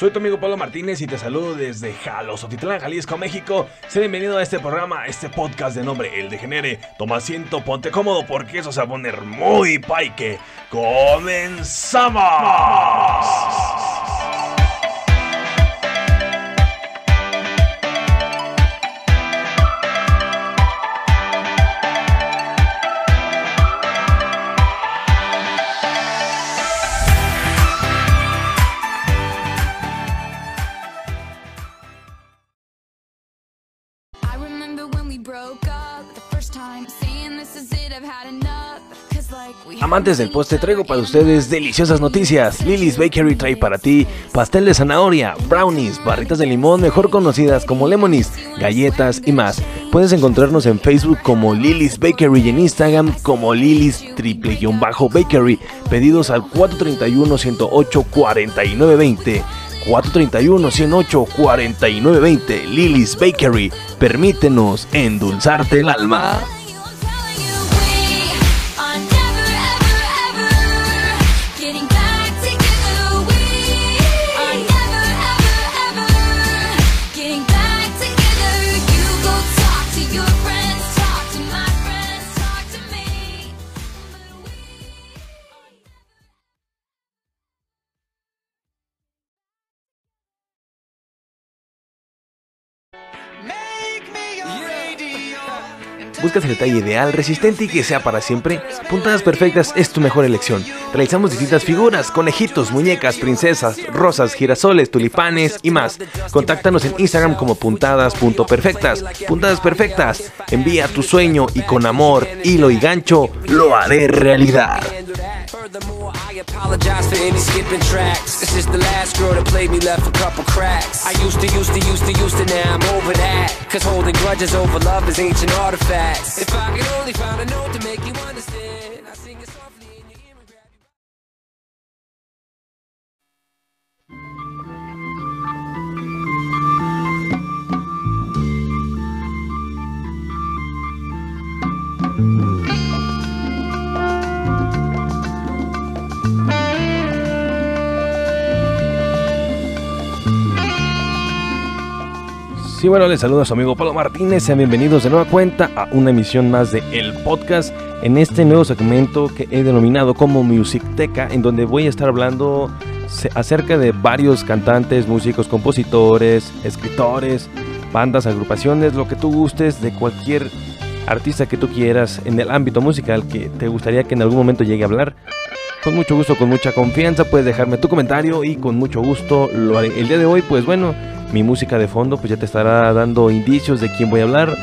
Soy tu amigo Pablo Martínez y te saludo desde Jalosotitlán, Jalisco, México. Sé bienvenido a este programa, a este podcast de nombre El Degenere. Toma asiento, ponte cómodo porque eso se va a poner muy paique. ¡Comenzamos! Amantes del postre, traigo para ustedes deliciosas noticias. Lily's Bakery trae para ti pastel de zanahoria, brownies, barritas de limón mejor conocidas como lemonies, galletas y más. Puedes encontrarnos en Facebook como Lily's Bakery y en Instagram como Lily's triple guion bajo bakery. Pedidos al 431 108 4920. 431-108-4920 Lily's Bakery. Permítenos endulzarte el alma. Buscas el detalle ideal, resistente y que sea para siempre. Puntadas Perfectas es tu mejor elección. Realizamos distintas figuras, conejitos, muñecas, princesas, rosas, girasoles, tulipanes y más. Contáctanos en Instagram como puntadas.perfectas. Puntadas Perfectas. Envía tu sueño y con amor, hilo y gancho lo haré realidad. Furthermore, I apologize for any skipping tracks. This is the last girl that played me, left a couple cracks. I used to, used to, used to, used to, now I'm over that. Cause holding grudges over love is ancient artifacts. If I could only find a note to make you understand, Sí, bueno, les saludo a su amigo Pablo Martínez. Sean bienvenidos de nueva cuenta a una emisión más de El Podcast. En este nuevo segmento que he denominado como Music Teca, en donde voy a estar hablando acerca de varios cantantes, músicos, compositores, escritores, bandas, agrupaciones, lo que tú gustes, de cualquier artista que tú quieras en el ámbito musical que te gustaría que en algún momento llegue a hablar. Con mucho gusto, con mucha confianza, puedes dejarme tu comentario y con mucho gusto lo haré. El día de hoy, pues bueno, mi música de fondo pues ya te estará dando indicios de quién voy a hablar.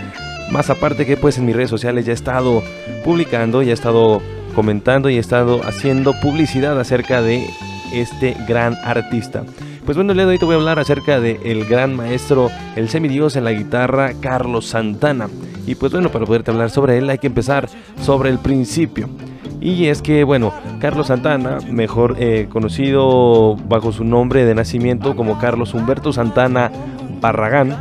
Más aparte que pues en mis redes sociales ya he estado publicando, ya he estado comentando y he estado haciendo publicidad acerca de este gran artista. Pues bueno, el día de hoy te voy a hablar acerca del el gran maestro, el semidios en la guitarra, Carlos Santana. Y pues bueno, para poderte hablar sobre él hay que empezar sobre el principio. Y es que, bueno, Carlos Santana, mejor eh, conocido bajo su nombre de nacimiento como Carlos Humberto Santana Barragán,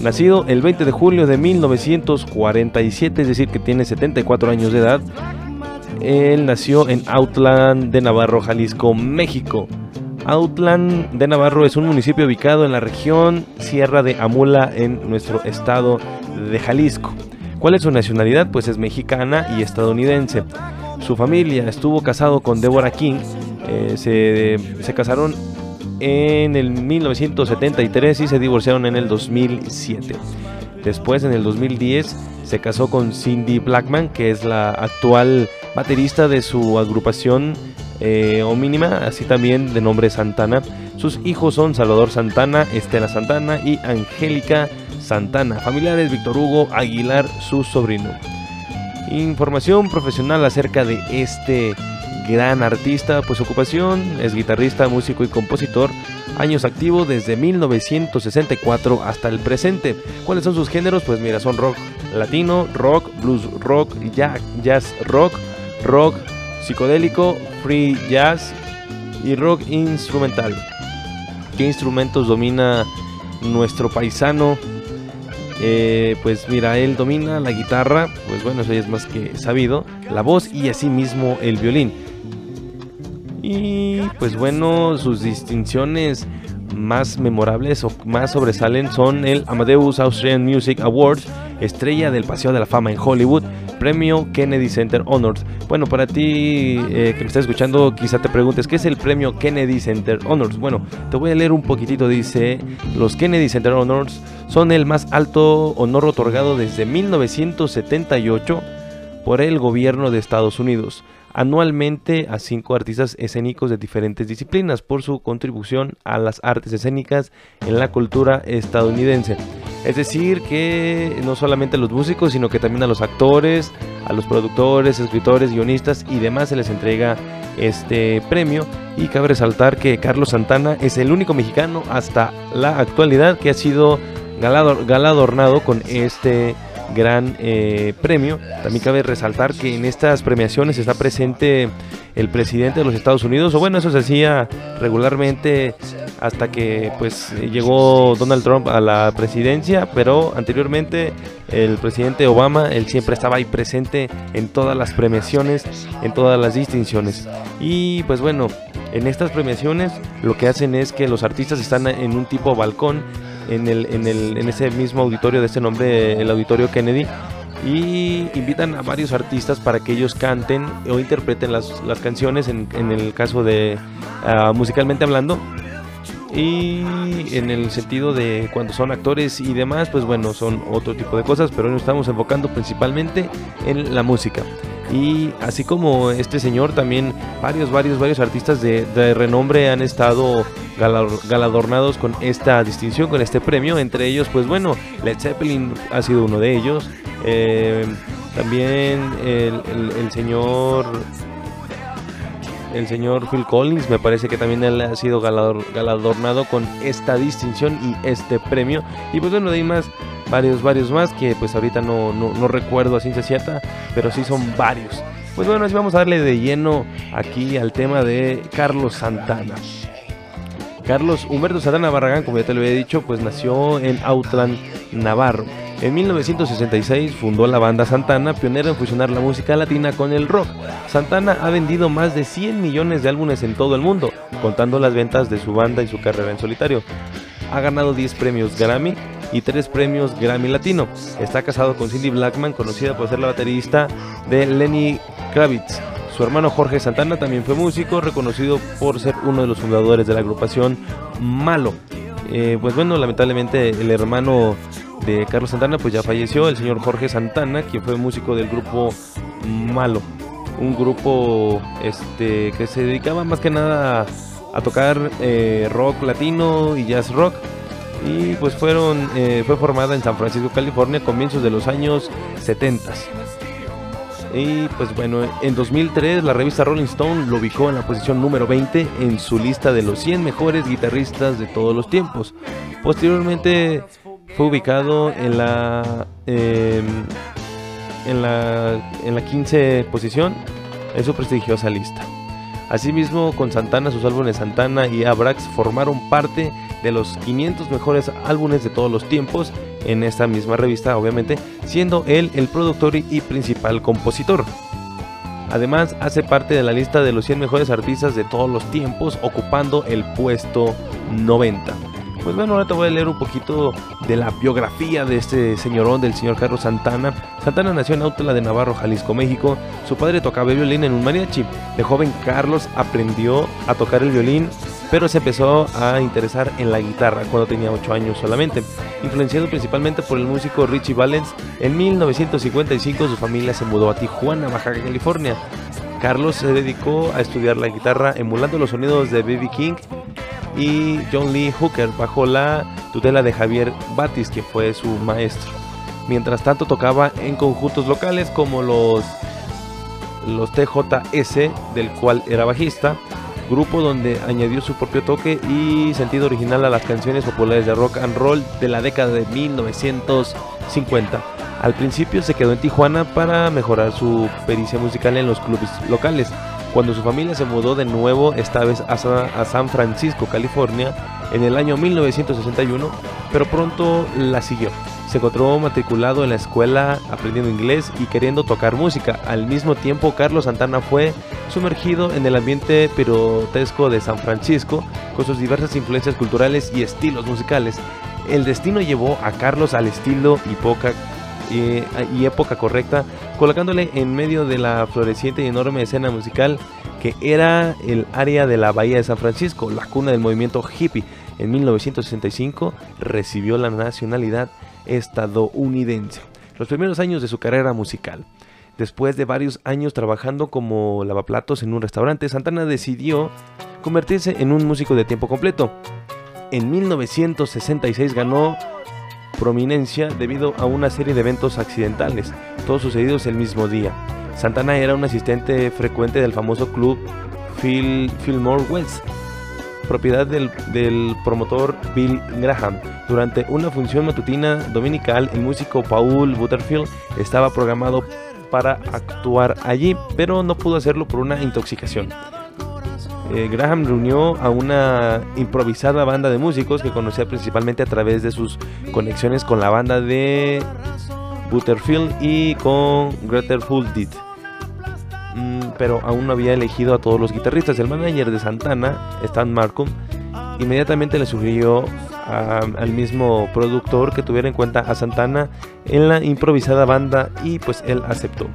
nacido el 20 de julio de 1947, es decir, que tiene 74 años de edad. Él nació en Outland de Navarro, Jalisco, México. Outland de Navarro es un municipio ubicado en la región Sierra de Amula en nuestro estado de Jalisco. ¿Cuál es su nacionalidad? Pues es mexicana y estadounidense. Su familia estuvo casado con Deborah King. eh, se, se casaron en el 1973 y se divorciaron en el 2007. Después, en el 2010, se casó con Cindy Blackman, que es la actual baterista de su agrupación eh, homónima, así también de nombre Santana. Sus hijos son Salvador Santana, Estela Santana y Angélica Santana. Familiares Víctor Hugo Aguilar, su sobrino. Información profesional acerca de este gran artista, pues ocupación es guitarrista, músico y compositor. Años activo desde 1964 hasta el presente. ¿Cuáles son sus géneros? Pues mira, son rock latino, rock, blues rock, jazz rock, rock psicodélico, free jazz y rock instrumental. ¿Qué instrumentos domina nuestro paisano? Eh, pues mira, él domina la guitarra, pues bueno, eso ya es más que sabido, la voz y asimismo el violín. Y pues bueno, sus distinciones más memorables o más sobresalen son el Amadeus Austrian Music Awards, estrella del Paseo de la Fama en Hollywood, premio Kennedy Center Honors. Bueno, para ti eh, que me estás escuchando, quizá te preguntes, ¿qué es el premio Kennedy Center Honors? Bueno, te voy a leer un poquitito, dice, los Kennedy Center Honors son el más alto honor otorgado desde 1978 por el gobierno de Estados Unidos anualmente a cinco artistas escénicos de diferentes disciplinas por su contribución a las artes escénicas en la cultura estadounidense. Es decir, que no solamente a los músicos, sino que también a los actores, a los productores, escritores, guionistas y demás se les entrega este premio. Y cabe resaltar que Carlos Santana es el único mexicano hasta la actualidad que ha sido galado- galardonado con este gran eh, premio. También cabe resaltar que en estas premiaciones está presente el presidente de los Estados Unidos, o bueno, eso se hacía regularmente hasta que pues llegó Donald Trump a la presidencia, pero anteriormente el presidente Obama, él siempre estaba ahí presente en todas las premiaciones, en todas las distinciones. Y pues bueno, en estas premiaciones lo que hacen es que los artistas están en un tipo balcón en, el, en, el, en ese mismo auditorio de ese nombre, el auditorio Kennedy, y invitan a varios artistas para que ellos canten o interpreten las, las canciones, en, en el caso de ah, musicalmente hablando. Y en el sentido de cuando son actores y demás, pues bueno, son otro tipo de cosas, pero nos estamos enfocando principalmente en la música. Y así como este señor, también varios, varios, varios artistas de, renombre han estado galardonados con esta distinción, con este premio. Entre ellos, pues bueno, Led Zeppelin ha sido uno de ellos. Eh, también el señor el señor Phil Collins, me parece que también él ha sido galador- galardonado con esta distinción y este premio. Y pues bueno, de ahí más, varios, varios más que pues ahorita no, no, no recuerdo a ciencia cierta, pero sí son varios. Pues bueno, así vamos a darle de lleno aquí al tema de Carlos Santana. Carlos Humberto Santana Barragán, como ya te lo había dicho, pues nació en Autlán, Navarro. En 1966 fundó la banda Santana, pionera en fusionar la música latina con el rock. Santana ha vendido más de 100 millones de álbumes en todo el mundo, contando las ventas de su banda y su carrera en solitario. Ha ganado 10 premios Grammy y 3 premios Grammy Latino. Está casado con Cindy Blackman, conocida por ser la baterista de Lenny Kravitz. Su hermano Jorge Santana también fue músico, reconocido por ser uno de los fundadores de la agrupación Malo. Eh, pues bueno, lamentablemente el hermano de Carlos Santana pues ya falleció, el señor Jorge Santana, quien fue músico del grupo Malo, un grupo este que se dedicaba más que nada a, a tocar eh, rock latino y jazz rock y pues fueron eh, fue formada en San Francisco, California, a comienzos de los años 70. Y pues bueno, en 2003 la revista Rolling Stone lo ubicó en la posición número 20 en su lista de los 100 mejores guitarristas de todos los tiempos. Posteriormente fue ubicado en la eh, en la en la 15 posición en su prestigiosa lista. Asimismo, con Santana, sus álbumes Santana y Abrax formaron parte de los 500 mejores álbumes de todos los tiempos en esta misma revista, obviamente, siendo él el productor y principal compositor. Además, hace parte de la lista de los 100 mejores artistas de todos los tiempos, ocupando el puesto 90. Pues bueno, ahora te voy a leer un poquito de la biografía de este señorón, del señor Carlos Santana. Santana nació en Autla de Navarro, Jalisco, México. Su padre tocaba el violín en un mariachi. De joven, Carlos aprendió a tocar el violín, pero se empezó a interesar en la guitarra cuando tenía 8 años solamente. Influenciado principalmente por el músico Richie Valens, en 1955 su familia se mudó a Tijuana, Baja California. Carlos se dedicó a estudiar la guitarra emulando los sonidos de B.B. King y John Lee Hooker bajo la tutela de Javier Batis, que fue su maestro. Mientras tanto tocaba en conjuntos locales como los, los TJS, del cual era bajista, grupo donde añadió su propio toque y sentido original a las canciones populares de rock and roll de la década de 1950. Al principio se quedó en Tijuana para mejorar su pericia musical en los clubes locales. Cuando su familia se mudó de nuevo, esta vez a Sa- a San Francisco, California, en el año 1961, pero pronto la siguió. Se encontró matriculado en la escuela aprendiendo inglés y queriendo tocar música. Al mismo tiempo, Carlos Santana fue sumergido en el ambiente pirotesco de San Francisco con sus diversas influencias culturales y estilos musicales. El destino llevó a Carlos al estilo y, poca, y época correcta, colocándole en medio de la floreciente y enorme escena musical que era el área de la Bahía de San Francisco, la cuna del movimiento hippie. En 1965 recibió la nacionalidad estadounidense. Los primeros años de su carrera musical. Después de varios años trabajando como lavaplatos en un restaurante, Santana decidió convertirse en un músico de tiempo completo. En 1966 ganó prominencia debido a una serie de eventos accidentales, todos sucedidos el mismo día. Santana era un asistente frecuente del famoso club Phil, Fillmore Wells, propiedad del, promotor Bill Graham. Durante una función matutina dominical, el músico Paul Butterfield estaba programado para actuar allí, pero no pudo hacerlo por una intoxicación. Eh, Graham reunió a una improvisada banda de músicos que conocía principalmente a través de sus conexiones con la banda de Butterfield y con Fuldit. Mm, pero aún no había elegido a todos los guitarristas. El manager de Santana, Stan Markham, inmediatamente le sugirió al mismo productor que tuviera en cuenta a Santana en la improvisada banda y pues él aceptó.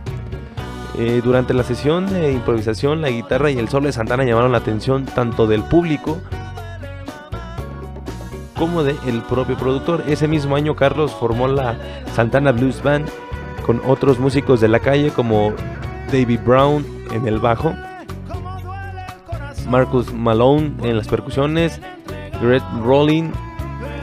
Eh, durante la sesión de improvisación, la guitarra y el solo de Santana llamaron la atención tanto del público como del propio productor. Ese mismo año Carlos formó la Santana Blues Band con otros músicos de la calle como David Brown en el bajo, Marcus Malone en las percusiones, Greg Rolling,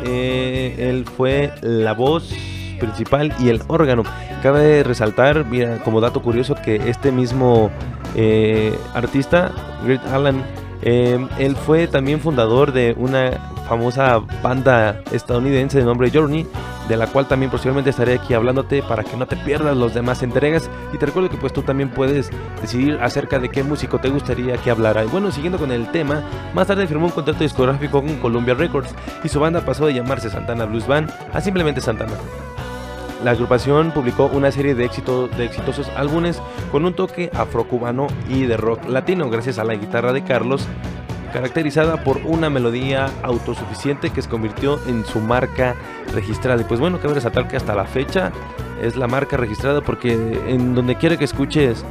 eh, él fue la voz principal y el órgano. Cabe resaltar, mira, como dato curioso, que este mismo eh, artista, Greg Allen, eh, él fue también fundador de una famosa banda estadounidense de nombre Journey, de la cual también posiblemente estaré aquí hablándote para que no te pierdas los demás entregas y te recuerdo que pues tú también puedes decidir acerca de qué músico te gustaría que hablara. Y bueno, siguiendo con el tema, más tarde firmó un contrato discográfico con Columbia Records y su banda pasó de llamarse Santana Blues Band a simplemente Santana. La agrupación publicó una serie de, éxito- de exitosos álbumes con un toque afrocubano y de rock latino gracias a la guitarra de Carlos, caracterizada por una melodía autosuficiente que se convirtió en su marca registrada. Y pues bueno, cabe resaltar que hasta la fecha es la marca registrada porque en donde quiera que escuches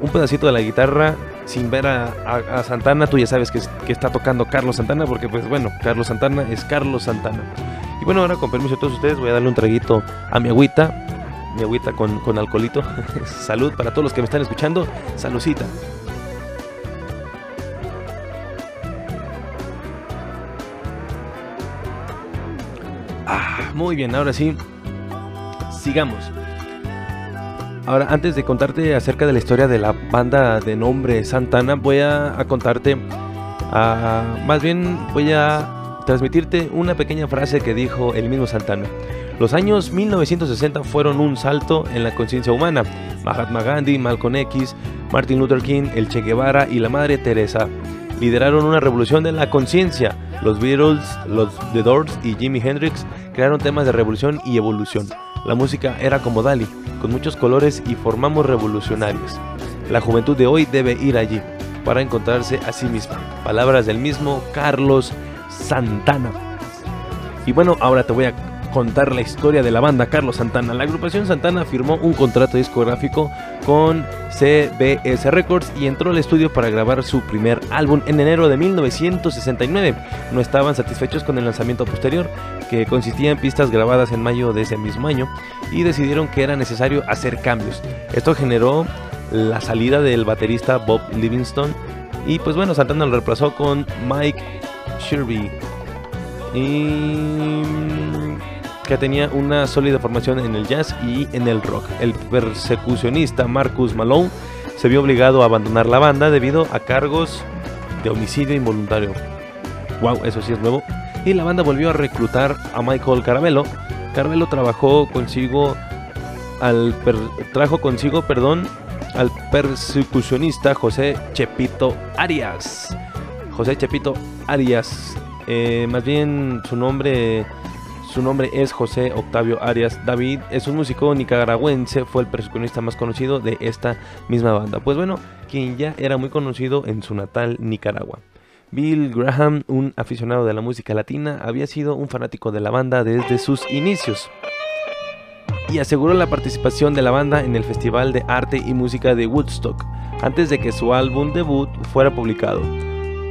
un pedacito de la guitarra sin ver a, Santana, tú ya sabes que, que está tocando Carlos Santana porque pues bueno, Carlos Santana es Carlos Santana. Y bueno, ahora con permiso de todos ustedes voy a darle un traguito a mi agüita, mi agüita con, con alcoholito. Salud para todos los que me están escuchando, saludcita. Muy bien, ahora sí, sigamos. Ahora, antes de contarte acerca de la historia de la banda de nombre Santana, voy a, contarte, ah, más bien voy a transmitirte una pequeña frase que dijo el mismo Santana. Los años 1960 fueron un salto en la conciencia humana. Mahatma Gandhi, Malcolm X, Martin Luther King, el Che Guevara y la Madre Teresa lideraron una revolución de la conciencia. Los Beatles, los The Doors y Jimi Hendrix crearon temas de revolución y evolución. La música era como Dali, con muchos colores y formamos revolucionarios. La juventud de hoy debe ir allí para encontrarse a sí misma. Palabras del mismo Carlos Santana. Y bueno, ahora te voy a contar la historia de la banda Carlos Santana. La agrupación Santana firmó un contrato discográfico con CBS Records y entró al estudio para grabar su primer álbum en enero de 1969. No estaban satisfechos con el lanzamiento posterior, que consistía en pistas grabadas en mayo de ese mismo año, y decidieron que era necesario hacer cambios. Esto generó la salida del baterista Bob Livingston y pues bueno, Santana lo reemplazó con Mike Shirby y que tenía una sólida formación en el jazz y en el rock. El persecucionista Marcus Malone se vio obligado a abandonar la banda debido a cargos de homicidio involuntario. Wow, eso sí es nuevo. Y la banda volvió a reclutar a Michael Carabello. Carabello trabajó consigo al trajo consigo, perdón, al persecucionista José Chepito Arias. José Chepito Arias. Eh, más bien su nombre su nombre es José Octavio Arias David. Es un músico nicaragüense. Fue el percusionista más conocido de esta misma banda. Pues bueno, quien ya era muy conocido en su natal Nicaragua. Bill Graham, un aficionado de la música latina, había sido un fanático de la banda desde sus inicios y aseguró la participación de la banda en el Festival de Arte y Música de Woodstock antes de que su álbum debut fuera publicado.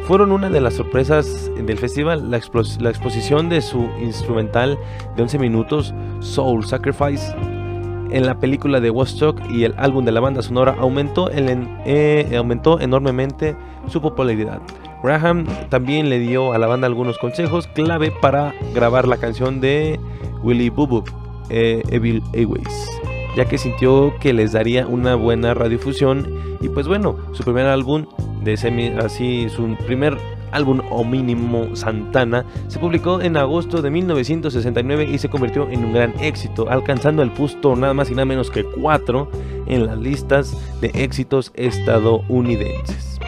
Fueron una de las sorpresas del festival, la, exposición de su instrumental de 11 minutos, Soul Sacrifice, en la película de Woodstock y el álbum de la banda sonora aumentó, eh, aumentó enormemente su popularidad. Graham también le dio a la banda algunos consejos clave para grabar la canción de Willy Bubuk, eh, Evil Airways, ya que sintió que les daría una buena radiodifusión y pues bueno, su primer álbum de semi, así su primer álbum homónimo Santana se publicó en agosto de 1969 y se convirtió en un gran éxito, alcanzando el puesto nada más y nada menos que 4 en las listas de éxitos estadounidenses.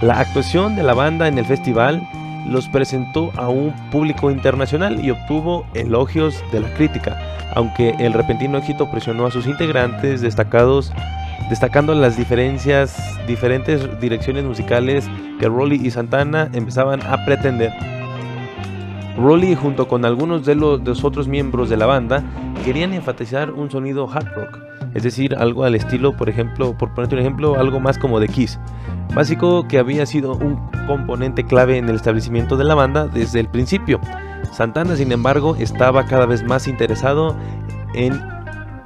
La actuación de la banda en el festival los presentó a un público internacional y obtuvo elogios de la crítica, aunque el repentino éxito presionó a sus integrantes destacados destacando las diferencias, diferentes direcciones musicales que Rolly y Santana empezaban a pretender. Rolly junto con algunos de los, otros miembros de la banda querían enfatizar un sonido hard rock, es decir, algo al estilo, por ejemplo, por ponerte un ejemplo, algo más como de Kiss, básico que había sido un componente clave en el establecimiento de la banda desde el principio. Santana, sin embargo, estaba cada vez más interesado en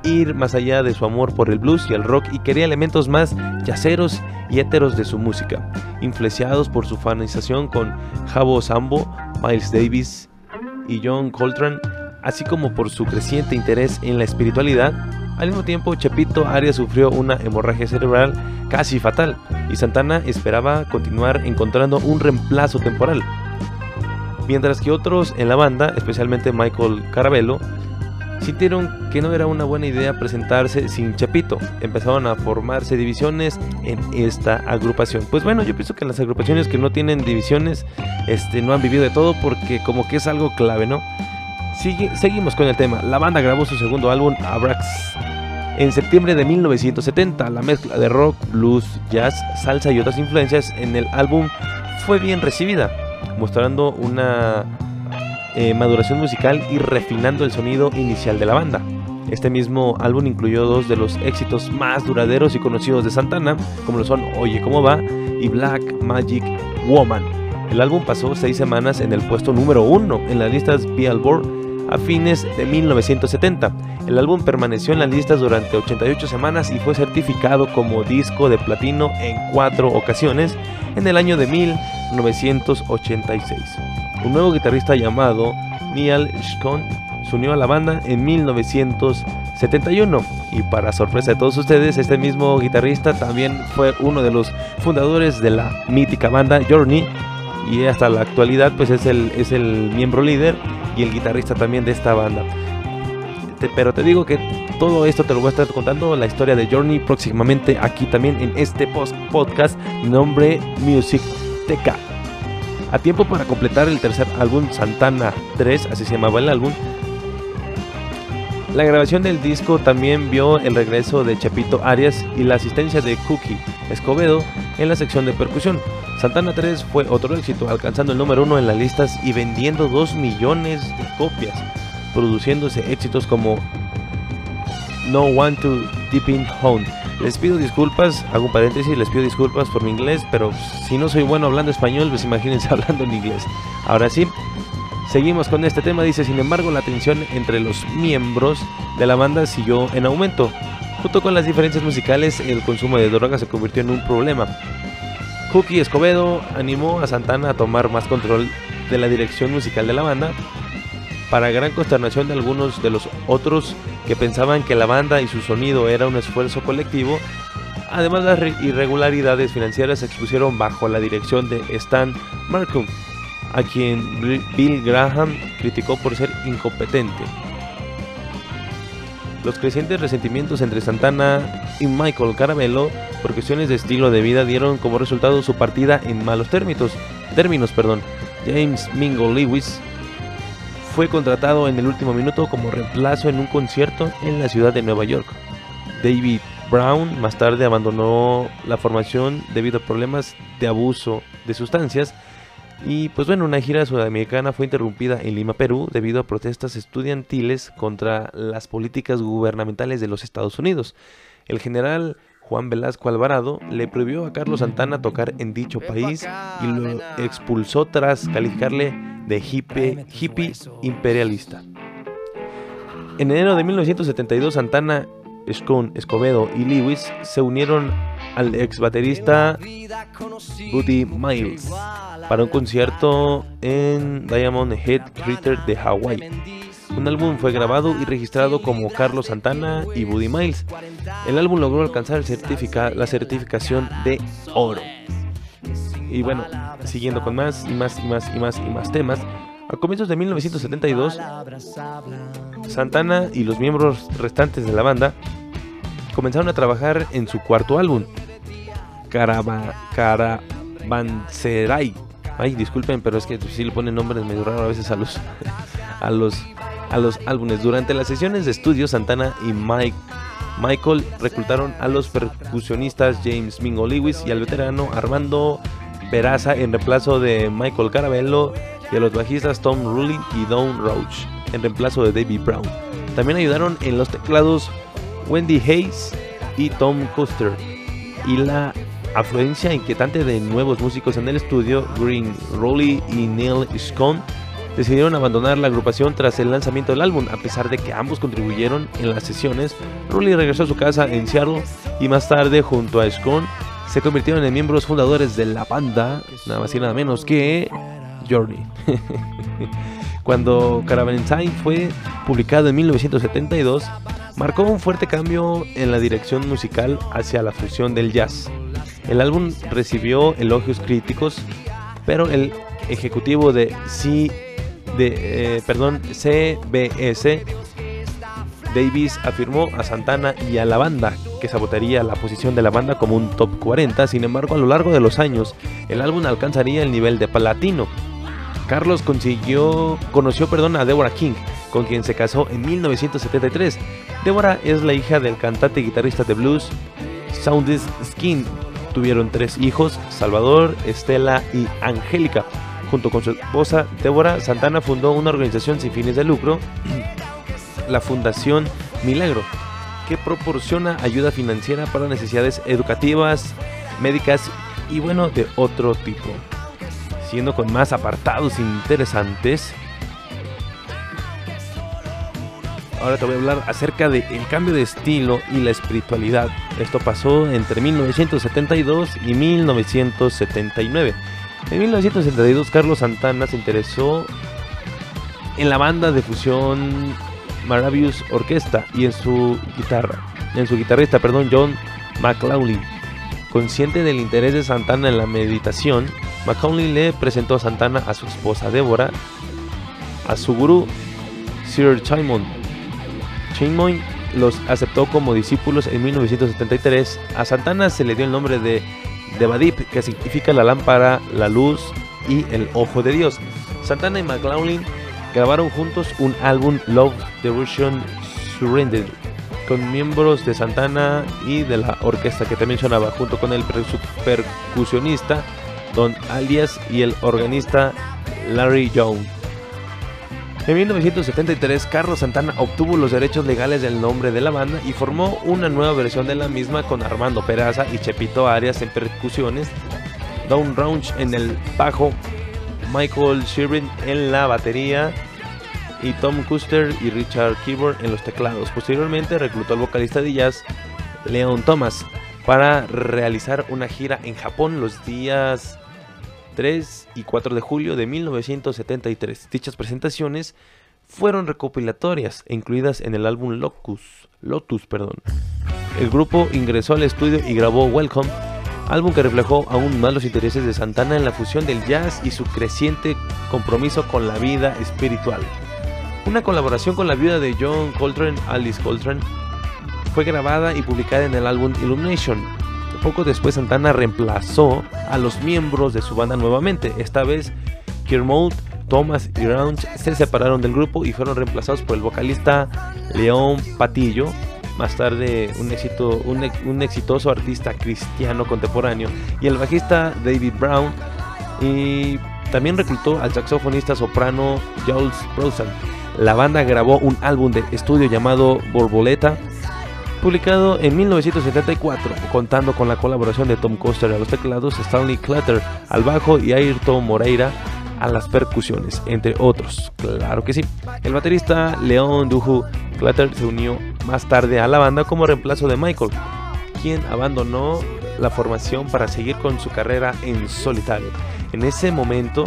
ir más allá de su amor por el blues y el rock y quería elementos más yaceros y héteros de su música, influenciados por su fanización con Jabo Sambo, Miles Davis y John Coltrane, así como por su creciente interés en la espiritualidad. Al mismo tiempo, Chepito Arias sufrió una hemorragia cerebral casi fatal y Santana esperaba continuar encontrando un reemplazo temporal. Mientras que otros en la banda, especialmente Michael Carabello, sintieron que no era una buena idea presentarse sin Chepito. Empezaron a formarse divisiones en esta agrupación. Pues bueno, yo pienso que las agrupaciones que no tienen divisiones este, no han vivido de todo porque como que es algo clave, ¿no? Sigue- seguimos con el tema. La banda grabó su segundo álbum, Abrax, en septiembre de 1970. La mezcla de rock, blues, jazz, salsa y otras influencias en el álbum fue bien recibida, mostrando una eh, maduración musical y refinando el sonido inicial de la banda. Este mismo álbum incluyó dos de los éxitos más duraderos y conocidos de Santana, como lo son Oye cómo va y Black Magic Woman. El álbum pasó seis semanas en el puesto número uno en las listas Billboard a fines de 1970. El álbum permaneció en las listas durante 88 semanas y fue certificado como disco de platino en cuatro ocasiones en el año de 1986. Un nuevo guitarrista llamado Neil Schcon se unió a la banda en 1971 y para sorpresa de todos ustedes, este mismo guitarrista también fue uno de los fundadores de la mítica banda Journey y hasta la actualidad pues es el, es el miembro líder y el guitarrista también de esta banda. Pero te digo que todo esto te lo voy a estar contando, la historia de Journey próximamente aquí también en este post podcast nombre Music TK. A tiempo para completar el tercer álbum Santana 3, así se llamaba el álbum. La grabación del disco también vio el regreso de Chepito Arias y la asistencia de Cookie Escobedo en la sección de percusión. Santana 3 fue otro éxito, alcanzando el número uno en las listas y vendiendo 2 millones de copias, produciéndose éxitos como No Want to Deep in Home. Les pido disculpas, hago un paréntesis, les pido disculpas por mi inglés, pero si no soy bueno hablando español, pues imagínense hablando en inglés. Ahora sí, seguimos con este tema. Dice, sin embargo, la tensión entre los miembros de la banda siguió en aumento. Junto con las diferencias musicales, el consumo de drogas se convirtió en un problema. Cookie Escobedo animó a Santana a tomar más control de la dirección musical de la banda, para gran consternación de algunos de los otros que pensaban que la banda y su sonido era un esfuerzo colectivo. Además, las re- irregularidades financieras se expusieron bajo la dirección de Stan Markham, a quien Bill Graham criticó por ser incompetente. Los crecientes resentimientos entre Santana y Michael Carabello por cuestiones de estilo de vida dieron como resultado su partida en malos términos. términos perdón. James Mingo Lewis fue contratado en el último minuto como reemplazo en un concierto en la ciudad de Nueva York. David Brown más tarde abandonó la formación debido a problemas de abuso de sustancias Y pues bueno, una gira sudamericana fue interrumpida en Lima, Perú, debido a protestas estudiantiles contra las políticas gubernamentales de los Estados Unidos. El general Juan Velasco Alvarado le prohibió a Carlos Santana tocar en dicho país y lo expulsó tras calificarle de hippie, hippie imperialista. En enero de 1972, Santana, Scone, Escobedo y Lewis se unieron al ex baterista Buddy Miles para un concierto en Diamond Head Crater de Hawái. Un álbum fue grabado y registrado como Carlos Santana y Buddy Miles. El álbum logró alcanzar la certificación de oro. Y bueno, siguiendo con más y más y más y más y más temas, a comienzos de 1972, Santana y los miembros restantes de la banda comenzaron a trabajar en su cuarto álbum, Carava-. Ay, disculpen, pero es que sí le ponen nombres medio raros a veces a los, a los, a los álbumes. Durante las sesiones de estudio, Santana y Mike, Michael reclutaron a los percusionistas James Mingo Lewis y al veterano Armando Peraza en reemplazo de Michael Carabello y a los bajistas Tom Rulli y Don Roach en reemplazo de David Brown. También ayudaron en los teclados Wendy Hayes y Tom Custer. Y la afluencia inquietante de nuevos músicos en el estudio, Green Rowley y Neil Scone, decidieron abandonar la agrupación tras el lanzamiento del álbum, a pesar de que ambos contribuyeron en las sesiones. Rowley regresó a su casa en Seattle y más tarde, junto a Scone, se convirtieron en miembros fundadores de la banda, nada más y nada menos que Journey. Cuando Caravanserai fue publicado en 1972, marcó un fuerte cambio en la dirección musical hacia la fusión del jazz. El álbum recibió elogios críticos, pero el ejecutivo de, C, de eh, perdón, CBS, Davis, afirmó a Santana y a la banda que sabotaría la posición de la banda como un top 40. Sin embargo, a lo largo de los años, el álbum alcanzaría el nivel de platino. Carlos consiguió, conoció perdón, a Deborah King, con quien se casó en 1973. Deborah es la hija del cantante y guitarrista de blues Soundis Skin. Tuvieron tres hijos, Salvador, Estela y Angélica. Junto con su esposa Deborah, Santana fundó una organización sin fines de lucro, la Fundación Milagro, que proporciona ayuda financiera para necesidades educativas, médicas y bueno, de otro tipo siguiendo con más apartados interesantes. Ahora te voy a hablar acerca del cambio de estilo y la espiritualidad. Esto pasó entre 1972 y 1979. En 1972 Carlos Santana se interesó en la banda de fusión Maravius Orquesta y en su guitarra, en su guitarrista, perdón, John McLaughlin. Consciente del interés de Santana en la meditación, Macaulay le presentó a Santana a su esposa Débora, a su gurú Sir Simon. Simon los aceptó como discípulos en 1973. A Santana se le dio el nombre de Devadip, que significa la lámpara, la luz y el ojo de Dios. Santana y McLaughlin grabaron juntos un álbum Love Devotion Surrendered con miembros de Santana y de la orquesta que también sonaba junto con el percu- percusionista Don Alias y el organista Larry Young. En 1973, Carlos Santana obtuvo los derechos legales del nombre de la banda y formó una nueva versión de la misma con Armando Peraza y Chepito Arias en percusiones, Don Rounch en el bajo, Michael Shirvin en la batería y Tom Custer y Richard Keyboard en los teclados. Posteriormente reclutó al vocalista de jazz Leon Thomas para realizar una gira en Japón los días 3 y 4 de julio de 1973. Dichas presentaciones fueron recopilatorias e incluidas en el álbum Locus, Lotus. Perdón. El grupo ingresó al estudio y grabó Welcome, álbum que reflejó aún más los intereses de Santana en la fusión del jazz y su creciente compromiso con la vida espiritual. Una colaboración con la viuda de John Coltrane, Alice Coltrane, fue grabada y publicada en el álbum Illumination. Poco después Santana reemplazó a los miembros de su banda nuevamente. Esta vez Kermode, Thomas y Rounch se separaron del grupo y fueron reemplazados por el vocalista León Patillo. Más tarde un, éxito, un, ex- un exitoso artista cristiano contemporáneo y el bajista David Brown. Y También reclutó al saxofonista soprano Jules Browson. La banda grabó un álbum de estudio llamado Borboleta, publicado en 1974, contando con la colaboración de Tom Coster a los teclados, Stanley Clutter al bajo y Ayrton Moreira a las percusiones, entre otros. Claro que sí. El baterista Leon Duhu Clutter se unió más tarde a la banda como reemplazo de Michael, quien abandonó la formación para seguir con su carrera en solitario. En ese momento,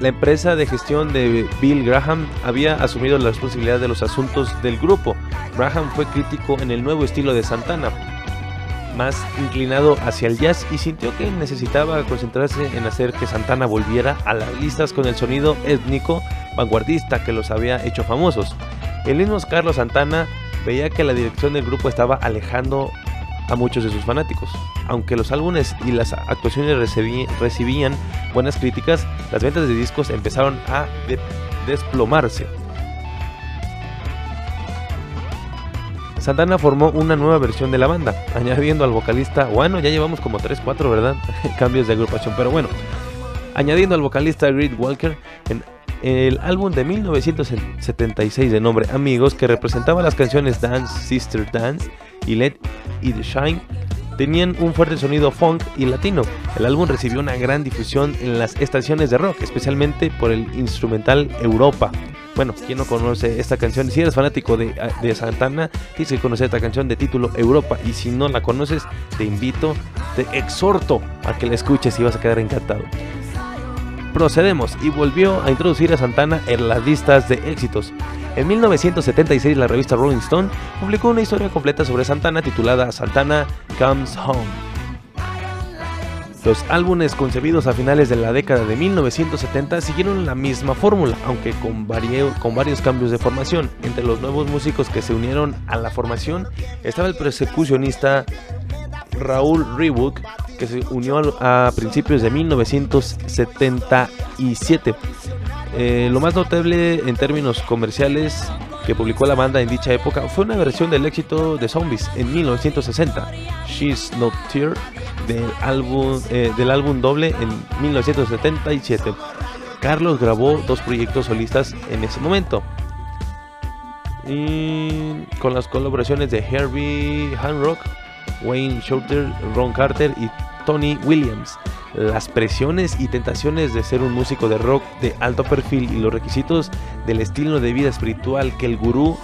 la empresa de gestión de Bill Graham había asumido la responsabilidad de los asuntos del grupo. Graham fue crítico en el nuevo estilo de Santana, más inclinado hacia el jazz y sintió que necesitaba concentrarse en hacer que Santana volviera a las listas con el sonido étnico vanguardista que los había hecho famosos. El mismo Carlos Santana veía que la dirección del grupo estaba alejando a muchos de sus fanáticos. Aunque los álbumes y las actuaciones recibí- recibían buenas críticas, las ventas de discos empezaron a de- desplomarse. Santana formó una nueva versión de la banda, añadiendo al vocalista, bueno, ya llevamos como 3, 4, ¿verdad? Cambios de agrupación, pero bueno, añadiendo al vocalista Reed Walker en el álbum de 1976 de nombre Amigos, que representaba las canciones Dance, Sister Dance y Let It Shine, tenían un fuerte sonido funk y latino. El álbum recibió una gran difusión en las estaciones de rock, especialmente por el instrumental Europa. Bueno, ¿quién no conoce esta canción? Si eres fanático de, de Santana, tienes que conocer esta canción de título Europa. Y si no la conoces, te invito, te exhorto a que la escuches y vas a quedar encantado. Procedemos y volvió a introducir a Santana en las listas de éxitos. En 1976 la revista Rolling Stone publicó una historia completa sobre Santana titulada Santana Comes Home. Los álbumes concebidos a finales de la década de 1970 siguieron la misma fórmula, aunque con, vario- con varios cambios de formación. Entre los nuevos músicos que se unieron a la formación estaba el persecucionista Raúl Reebok, que se unió a principios de 1977. Eh, lo más notable en términos comerciales que publicó la banda en dicha época fue una versión del éxito de Zombies en 1960, She's Not Here, del álbum, eh, del álbum doble en 1977. Carlos grabó dos proyectos solistas en ese momento. Y con las colaboraciones de Herbie Hanrock, Wayne Shorter, Ron Carter y Tony Williams. Las presiones y tentaciones de ser un músico de rock de alto perfil y los requisitos del estilo de vida espiritual que el gurú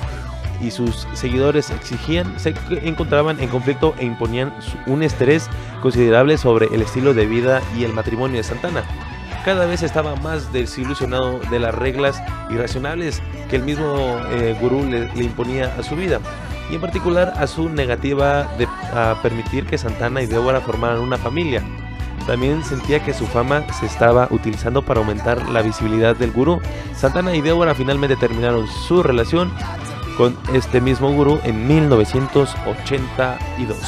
y sus seguidores exigían se encontraban en conflicto e imponían un estrés considerable sobre el estilo de vida y el matrimonio de Santana. Cada vez estaba más desilusionado de las reglas irracionales que el mismo eh, gurú le imponía a su vida y en particular a su negativa de a permitir que Santana y Débora formaran una familia. También sentía que su fama se estaba utilizando para aumentar la visibilidad del gurú. Santana y Débora finalmente terminaron su relación con este mismo gurú en 1982.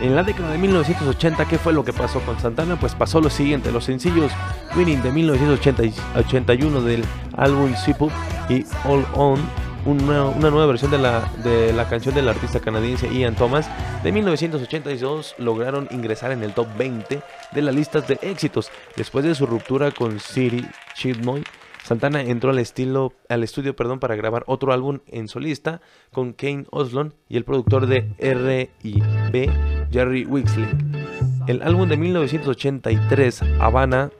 En la década de 1980, ¿qué fue lo que pasó con Santana? Pues pasó lo siguiente, los sencillos Winning de 1981 del álbum Up y All On, una, nueva versión de la, de la canción del artista canadiense Ian Thomas de 1982 lograron ingresar en el top 20 de las listas de éxitos. Después de su ruptura con Siri Chidmoy, Santana entró al, estilo, al estudio perdón, para grabar otro álbum en solista con Kane Oslon y el productor de R&B Jerry Wixley. El álbum de 1983, Havana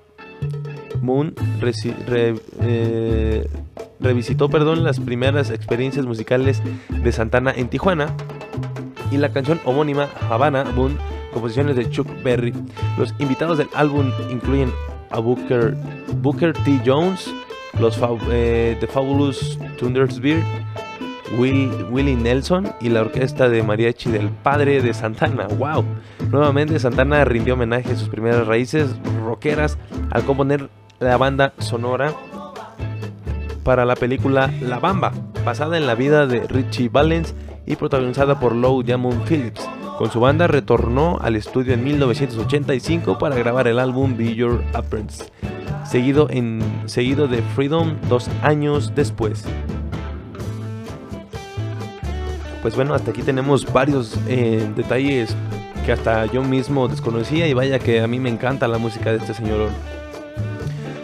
Moon, eh, revisitó perdón, las primeras experiencias musicales de Santana en Tijuana y la canción homónima Havana Moon, composiciones de Chuck Berry. Los invitados del álbum incluyen a Booker, Booker T. Jones, los eh, The Fabulous Thundersbeard, Will, Willie Nelson y la orquesta de mariachi del padre de Santana. ¡Wow! Nuevamente Santana rindió homenaje a sus primeras raíces rockeras al componer la banda sonora para la película La Bamba, basada en la vida de Richie Valens y protagonizada por Lou Diamond Phillips. Con su banda retornó al estudio en 1985 para grabar el álbum Be Your Apprentice, seguido, en, seguido de Freedom dos años después. Pues bueno, hasta aquí tenemos varios eh, detalles que hasta yo mismo desconocía y vaya que a mí me encanta la música de este señor.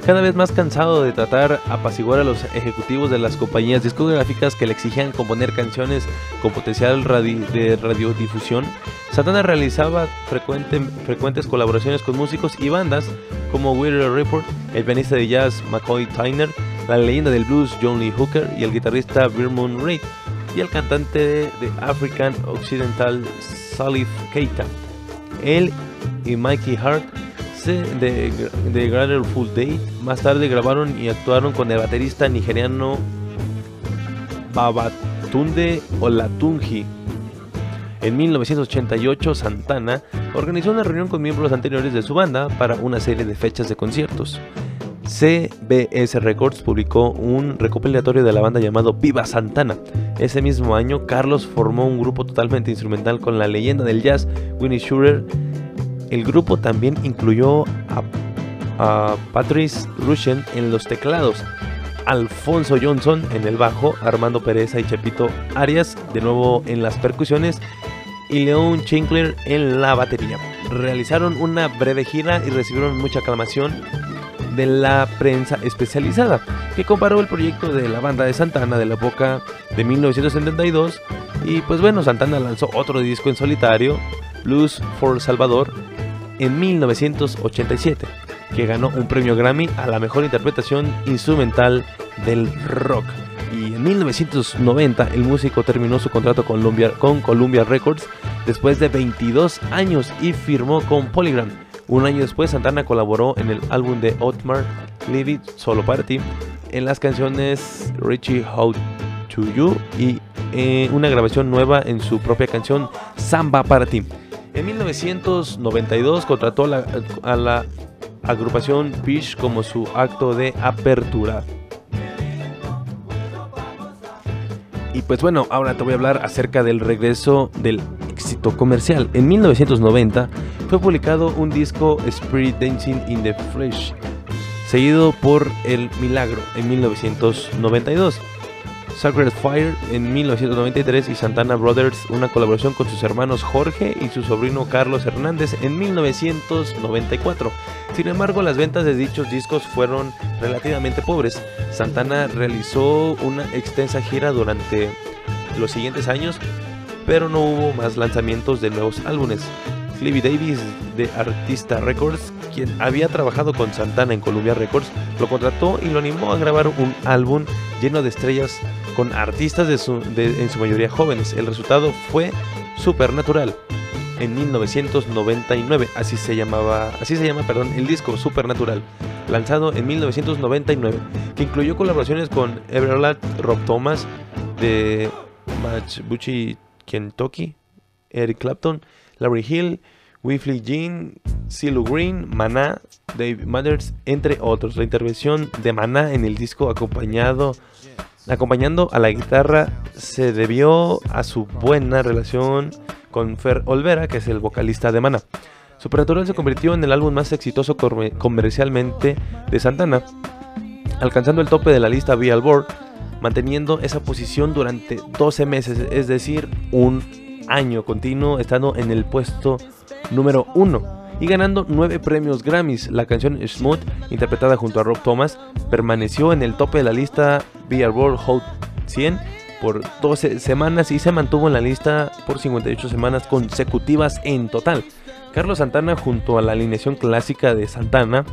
Cada vez más cansado de tratar apaciguar a los ejecutivos de las compañías discográficas que le exigían componer canciones con potencial de radiodifusión, Santana realizaba frecuente- frecuentes colaboraciones con músicos y bandas como Weird Report, el pianista de jazz McCoy Tyner, la leyenda del blues John Lee Hooker y el guitarrista Vermont Reid, y el cantante de African Occidental Salif Keita. Él y Mikey Hart de, de Grateful Day más tarde grabaron y actuaron con el baterista nigeriano Babatunde Olatunji. En 1988, Santana organizó una reunión con miembros anteriores de su banda para una serie de fechas de conciertos. CBS Records publicó un recopilatorio de la banda llamado Viva Santana. Ese mismo año, Carlos formó un grupo totalmente instrumental con la leyenda del jazz Winnie Schurer. El grupo también incluyó a, Patrice Rushen en los teclados, Alfonso Johnson en el bajo, Armando Pereza y Chepito Arias de nuevo en las percusiones y Leon Chinkler en la batería. Realizaron una breve gira y recibieron mucha aclamación de la prensa especializada, que comparó el proyecto de la banda de Santana de la época de 1972 y pues bueno, Santana lanzó otro disco en solitario, Blues for Salvador, en 1987, que ganó un premio Grammy a la mejor interpretación instrumental del rock. Y en 1990 el músico terminó su contrato con Columbia, Records después de 22 años y firmó con Polygram. Un año después Santana colaboró en el álbum de Otmar It Solo para ti en las canciones Richie How to You y eh, una grabación nueva en su propia canción Samba para ti. En 1992 contrató a la, agrupación Fish como su acto de apertura. Y pues bueno, ahora te voy a hablar acerca del regreso del éxito comercial. En 1990 fue publicado un disco Spirit Dancing in the Flesh, seguido por El Milagro en 1992. Sacred Fire en 1993 y Santana Brothers, una colaboración con sus hermanos Jorge y su sobrino Carlos Hernández en 1994. Sin embargo, las ventas de dichos discos fueron relativamente pobres. Santana realizó una extensa gira durante los siguientes años, pero no hubo más lanzamientos de nuevos álbumes. Clive Davis de Artista Records, quien había trabajado con Santana en Columbia Records, lo contrató y lo animó a grabar un álbum lleno de estrellas con artistas de su- en su mayoría jóvenes. El resultado fue Supernatural en 1999, así se lachaba, así se llama, perdón, el disco Supernatural, lanzado en 1999, que incluyó colaboraciones con Everlad, Rob Thomas de Matchbuchi Kentucky, Eric Clapton, Larry Hill, Whiffley Jean, CeeLo Green, Maná, Dave Mathers, entre otros. La intervención de Maná en el disco acompañado, acompañando a la guitarra se debió a su buena relación con Fer Olvera, que es el vocalista de Maná. Supernatural se convirtió en el álbum más exitoso comercialmente de Santana, alcanzando el tope de la lista Billboard, manteniendo esa posición durante 12 meses, es decir, un año continuo, estando en el puesto número 1 y ganando 9 premios Grammys. La canción Smooth, interpretada junto a Rob Thomas, permaneció en el tope de la lista Billboard Hot 100 por 12 semanas y se mantuvo en la lista por 58 semanas consecutivas en total. Carlos Santana junto a la alineación clásica de Santana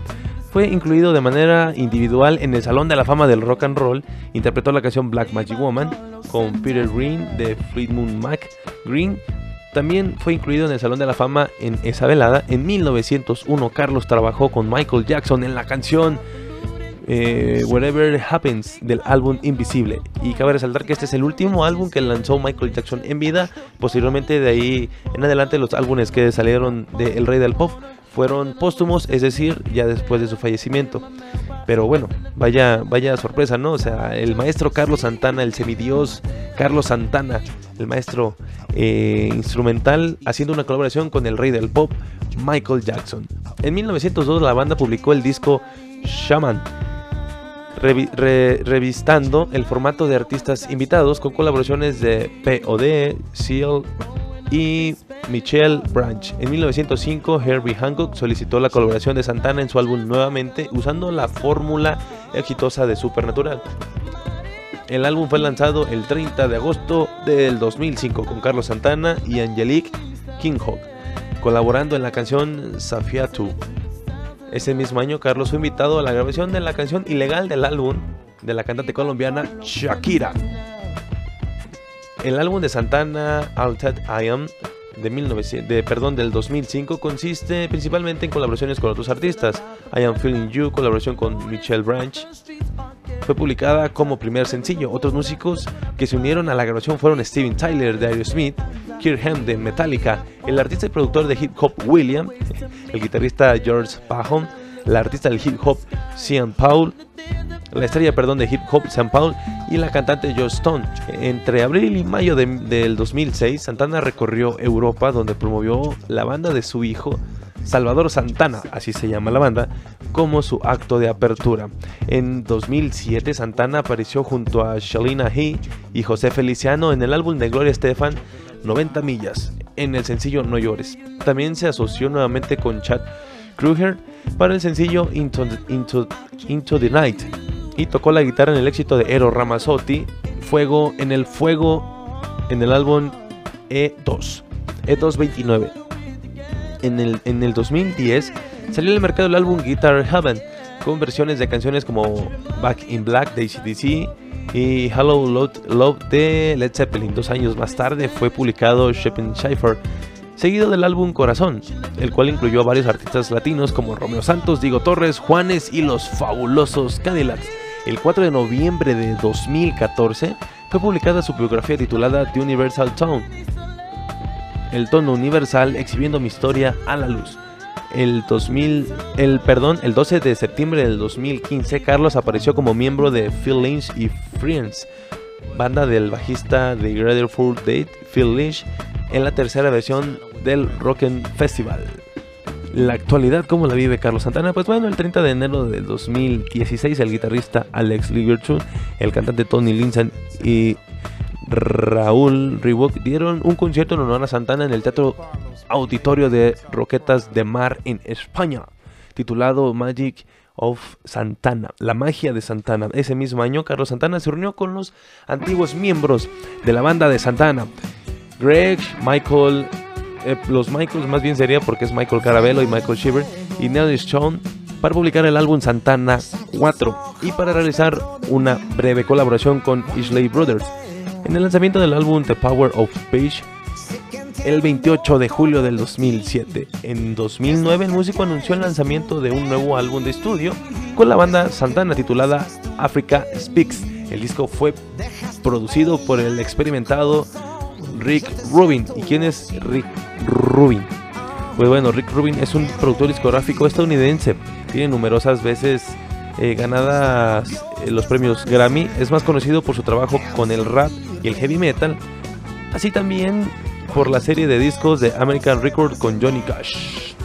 fue incluido de manera individual en el Salón de la Fama del Rock and Roll, interpretó la canción Black Magic Woman con Peter Green de Fleetwood Mac. Green también fue incluido en el Salón de la Fama en esa velada. En 1901 Carlos trabajó con Michael Jackson en la canción eh, Whatever Happens del álbum Invisible. Y cabe resaltar que este es el último álbum que lanzó Michael Jackson en vida. Posteriormente de ahí en adelante los álbumes que salieron de El Rey del Pop fueron póstumos, es decir, ya después de su fallecimiento. Pero bueno, vaya, vaya sorpresa, ¿no? O sea, el maestro Carlos Santana, el semidios Carlos Santana, el maestro eh, instrumental, haciendo una colaboración con el rey del pop, Michael Jackson. En 1902 la banda publicó el disco Shaman, revi- re- revistando el formato de artistas invitados con colaboraciones de POD, Seal, y Michelle Branch. En 1905, Herbie Hancock solicitó la colaboración de Santana en su álbum nuevamente usando la fórmula exitosa de Supernatural. El álbum fue lanzado el 30 de agosto del 2005 con Carlos Santana y Angelique Kinghawk, colaborando en la canción Safiatu. Ese mismo año, Carlos fue invitado a la grabación de la canción ilegal del álbum de la cantante colombiana Shakira. El álbum de Santana, Altered I Am, de, 1900 de- perdón, del 2005, consiste principalmente en colaboraciones con otros artistas. I Am Feeling You, colaboración con Michelle Branch, fue publicada como primer sencillo. Otros músicos que se unieron a la grabación fueron Steven Tyler de Aerosmith, Kirk Hamm de Metallica, el artista y productor de hip hop William, el guitarrista George Pahon, la artista del hip hop Sean Paul, la estrella perdón, de hip hop Sean Paul y la cantante Joe Stone. Entre abril y mayo de- del 2006, Santana recorrió Europa donde promovió la banda de su hijo Salvador Santana, así se llama la banda, como su acto de apertura. En 2007 Santana apareció junto a Shalina He y José Feliciano en el álbum de Gloria Estefan 90 millas, en el sencillo No llores. También se asoció nuevamente con Chad Kruger para el sencillo Into, Into, Into the Night y tocó la guitarra en el éxito de Ero Ramazzotti, Fuego en el Fuego en el álbum E E2, E229 en el, en el 2010 salió al mercado el álbum Guitar Heaven con versiones de canciones como Back in Black de ACDC y Hello Love, Love de Led Zeppelin. Dos años más tarde fue publicado Shepin Schaefer, seguido del álbum Corazón, el cual incluyó a varios artistas latinos como Romeo Santos, Diego Torres, Juanes y los fabulosos Cadillacs. El 4 de noviembre de 2014 fue publicada su biografía titulada The Universal Tone, el tono universal exhibiendo mi historia a la luz. El 2000, el perdón, el 12 de septiembre del 2015, Carlos apareció como miembro de Phil Lynch y Friends, banda del bajista de Grateful Dead, Phil Lynch, en la tercera versión del Rock'n Festival. La actualidad, ¿cómo la vive Carlos Santana? Pues bueno, el 30 de enero del 2016, el guitarrista Alex Ligertune, el cantante Tony Linson y Raúl Ribok dieron un concierto en honor a Santana en el Teatro Auditorio de Roquetas de Mar en España, titulado Magic of Santana, la magia de Santana. Ese mismo año, Carlos Santana se reunió con los antiguos miembros de la banda de Santana, Greg, Michael, eh, los Michaels más bien sería porque es Michael Carabello y Michael Shiver, y Nelly Stone, para publicar el álbum Santana 4 y para realizar una breve colaboración con Isley Brothers. En el lanzamiento del álbum The Power of Page, el 28 de julio del 2007. En 2009 el músico anunció el lanzamiento de un nuevo álbum de estudio con la banda Santana titulada Africa Speaks. El disco fue producido por el experimentado Rick Rubin. ¿Y quién es Rick Rubin? Pues bueno, Rick Rubin es un productor discográfico estadounidense. Tiene numerosas veces eh, ganadas eh, los premios Grammy. Es más conocido por su trabajo con el rap y el heavy metal. Así también por la serie de discos de American Record con Johnny Cash.